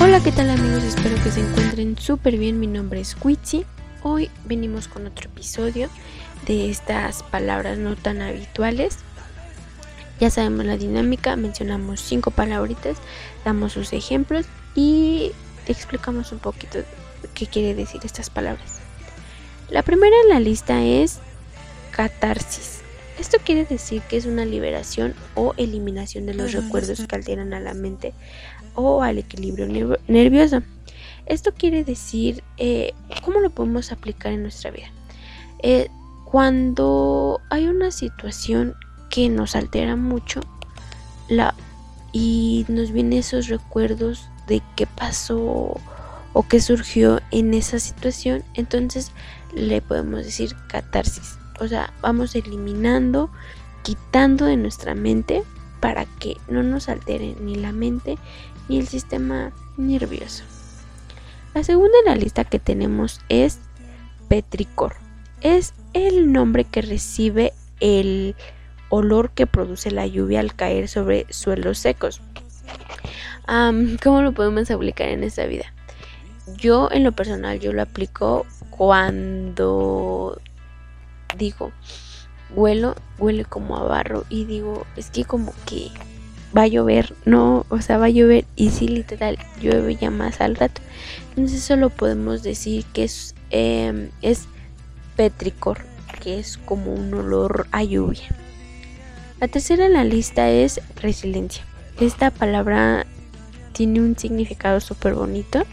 Hola, ¿qué tal amigos? Espero que se encuentren súper bien. Mi nombre es Quitsi. Hoy venimos con otro episodio de estas palabras no tan habituales. Ya sabemos la dinámica, mencionamos cinco palabritas, damos sus ejemplos y explicamos un poquito qué quiere decir estas palabras. La primera en la lista es catarsis. Esto quiere decir que es una liberación o eliminación de los recuerdos que alteran a la mente o al equilibrio nervioso. Esto quiere decir, eh, ¿cómo lo podemos aplicar en nuestra vida? Eh, cuando hay una situación que nos altera mucho la, y nos vienen esos recuerdos de qué pasó o qué surgió en esa situación, entonces le podemos decir catarsis. O sea, vamos eliminando, quitando de nuestra mente para que no nos altere ni la mente ni el sistema nervioso. La segunda en la lista que tenemos es petricor. Es el nombre que recibe el olor que produce la lluvia al caer sobre suelos secos. ¿Cómo lo podemos aplicar en esta vida? Yo en lo personal yo lo aplico cuando digo, huelo, huele como a barro y digo, es que como que va a llover, no, o sea, va a llover y sí, literal, llueve ya más al rato. Entonces solo podemos decir que es, em, es petricor, que es como un olor a lluvia. La tercera en la lista es resiliencia. Esta palabra tiene un significado súper bonito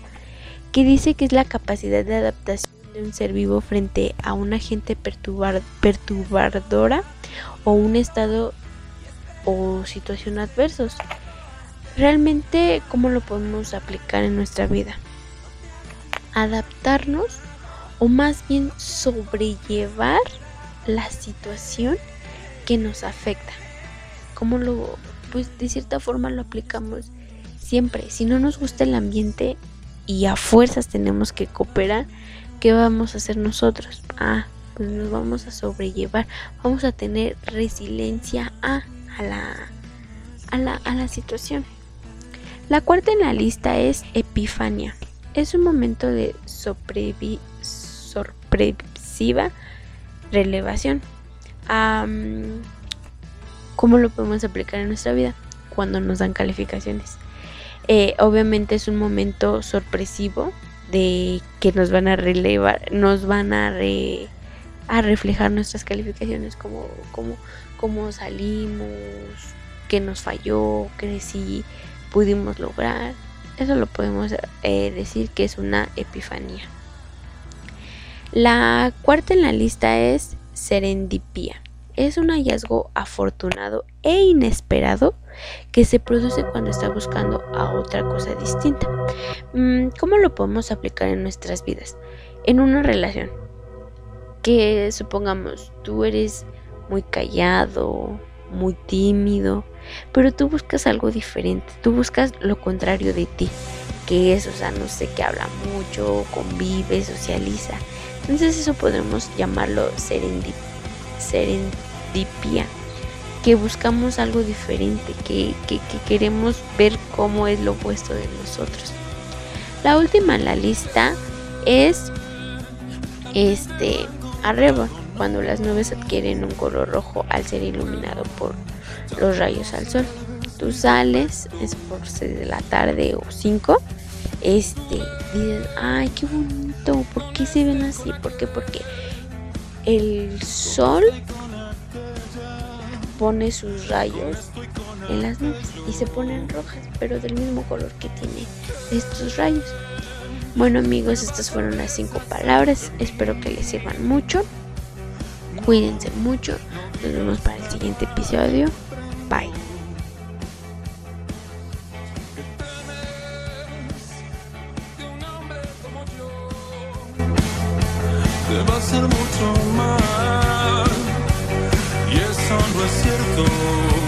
que dice que es la capacidad de adaptación un ser vivo frente a un agente perturbadora o un estado o situación adversos. Realmente, ¿cómo lo podemos aplicar en nuestra vida? Adaptarnos o más bien sobrellevar la situación que nos afecta. ¿Cómo lo, pues de cierta forma lo aplicamos siempre? Si no nos gusta el ambiente y a fuerzas tenemos que cooperar, ¿qué vamos a hacer nosotros? Ah, pues nos vamos a sobrellevar, vamos a tener resiliencia a, a, la, a, la, a la situación. La cuarta en la lista es Epifania. Es un momento de sorpresiva relevación. ¿Cómo lo podemos aplicar en nuestra vida? Cuando nos dan calificaciones. Eh, obviamente es un momento sorpresivo de que nos van a relevar, nos van a, a reflejar nuestras calificaciones, como, como, cómo salimos, qué nos falló, qué sí pudimos lograr. Eso lo podemos eh, decir que es una epifanía. La cuarta en la lista es serendipia. Es un hallazgo afortunado e inesperado que se produce cuando está buscando a otra cosa distinta. Mm, ¿Cómo lo podemos aplicar en nuestras vidas? En una relación. Que supongamos, tú eres muy callado, muy tímido, pero tú buscas algo diferente, tú buscas lo contrario de ti, que es, o sea, no sé, que habla mucho, convive, socializa. Entonces eso podemos llamarlo serendipia, serendipia que buscamos algo diferente, que, queremos ver cómo es lo opuesto de nosotros. La última en la lista es este arreba, cuando las nubes adquieren un color rojo al ser iluminado por los rayos al sol. Tú sales, es por 6 de la tarde o 5, este, dices, ay, qué bonito, ¿por qué se ven así? ¿Por qué? Porque el sol pone sus rayos en las nubes y se ponen rojas, pero del mismo color que tiene estos rayos. Bueno amigos, estas fueron las cinco palabras. Espero que les sirvan mucho. Cuídense mucho. Nos vemos para el siguiente episodio. Bye. Es cierto.